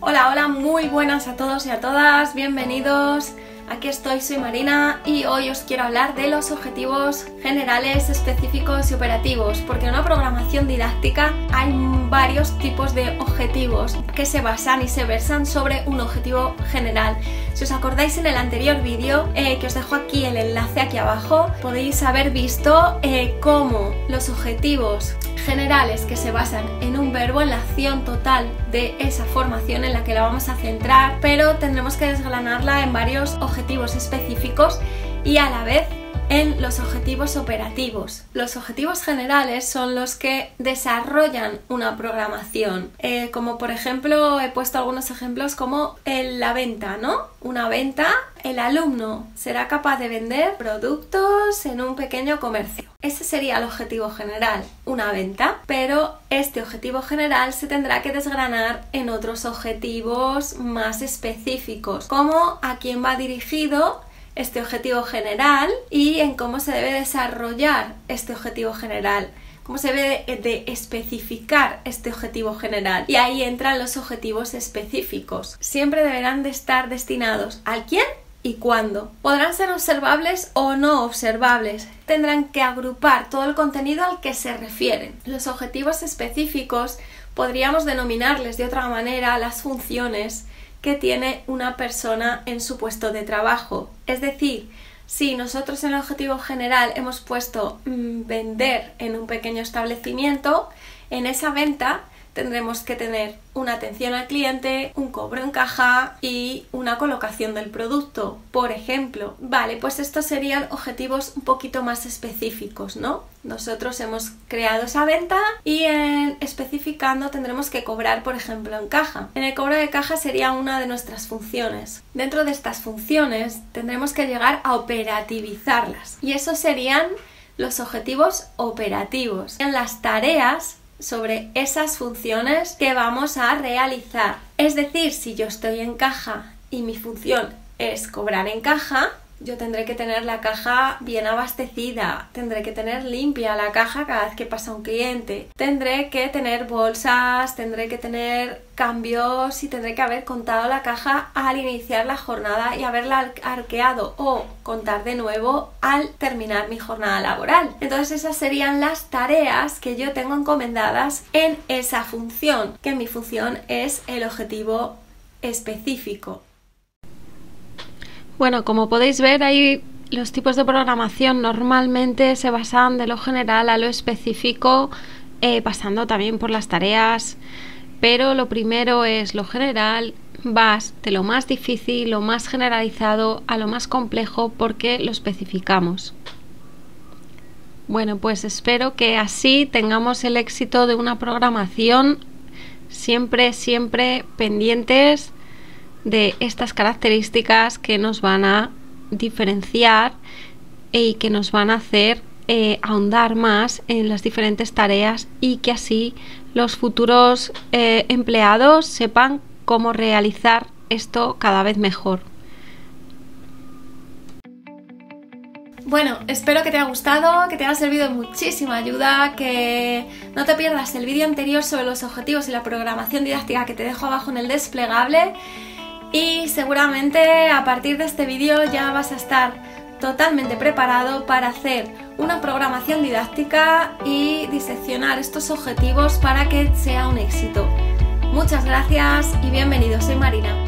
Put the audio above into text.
Hola, hola, muy buenas a todos y a todas, bienvenidos. Aquí estoy, soy Marina y hoy os quiero hablar de los objetivos generales, específicos y operativos, porque en una programación didáctica hay varios tipos de objetivos que se basan y se versan sobre un objetivo general. Si os acordáis en el anterior vídeo, eh, que os dejo aquí el enlace aquí abajo, podéis haber visto eh, cómo los objetivos generales que se basan en un verbo, en la acción total de esa formación en la que la vamos a centrar, pero tendremos que desgranarla en varios objetivos específicos y a la vez en los objetivos operativos. Los objetivos generales son los que desarrollan una programación, eh, como por ejemplo he puesto algunos ejemplos como en la venta, ¿no? Una venta, el alumno será capaz de vender productos en un pequeño comercio. Ese sería el objetivo general, una venta, pero este objetivo general se tendrá que desgranar en otros objetivos más específicos, como a quién va dirigido este objetivo general y en cómo se debe desarrollar este objetivo general cómo se debe de, especificar este objetivo general. Y ahí entran los objetivos específicos. Siempre deberán de estar destinados al quién y cuándo. Podrán ser observables o no observables. Tendrán que agrupar todo el contenido al que se refieren. Los objetivos específicos podríamos denominarles de otra manera las funciones tiene una persona en su puesto de trabajo. Es decir, si nosotros en el objetivo general hemos puesto mm, vender en un pequeño establecimiento, en esa venta tendremos que tener una atención al cliente, un cobro en caja y una colocación del producto, por ejemplo. Vale, pues estos serían objetivos un poquito más específicos, ¿no? Nosotros hemos creado esa venta y especificando tendremos que cobrar, por ejemplo, en caja. En el cobro de caja sería una de nuestras funciones. Dentro de estas funciones tendremos que llegar a operativizarlas y esos serían los objetivos operativos. En las tareas sobre esas funciones que vamos a realizar. Es decir, si yo estoy en caja y mi función es cobrar en caja, yo tendré que tener la caja bien abastecida, tendré que tener limpia la caja cada vez que pasa un cliente, tendré que tener bolsas, tendré que tener cambios y tendré que haber contado la caja al iniciar la jornada y haberla arqueado o contar de nuevo al terminar mi jornada laboral. Entonces esas serían las tareas que yo tengo encomendadas en esa función, que mi función es el objetivo específico. Bueno, como podéis ver, ahí los tipos de programación normalmente se basan de lo general a lo específico, eh, pasando también por las tareas, pero lo primero es lo general, vas de lo más difícil, lo más generalizado a lo más complejo porque lo especificamos. Bueno, pues espero que así tengamos el éxito de una programación siempre, siempre pendientes de estas características que nos van a diferenciar y que nos van a hacer eh, ahondar más en las diferentes tareas y que así los futuros eh, empleados sepan cómo realizar esto cada vez mejor. Bueno, espero que te haya gustado, que te haya servido muchísima ayuda, que no te pierdas el vídeo anterior sobre los objetivos y la programación didáctica que te dejo abajo en el desplegable y seguramente a partir de este vídeo ya vas a estar totalmente preparado para hacer una programación didáctica y diseccionar estos objetivos para que sea un éxito. Muchas gracias y bienvenidos, soy Marina.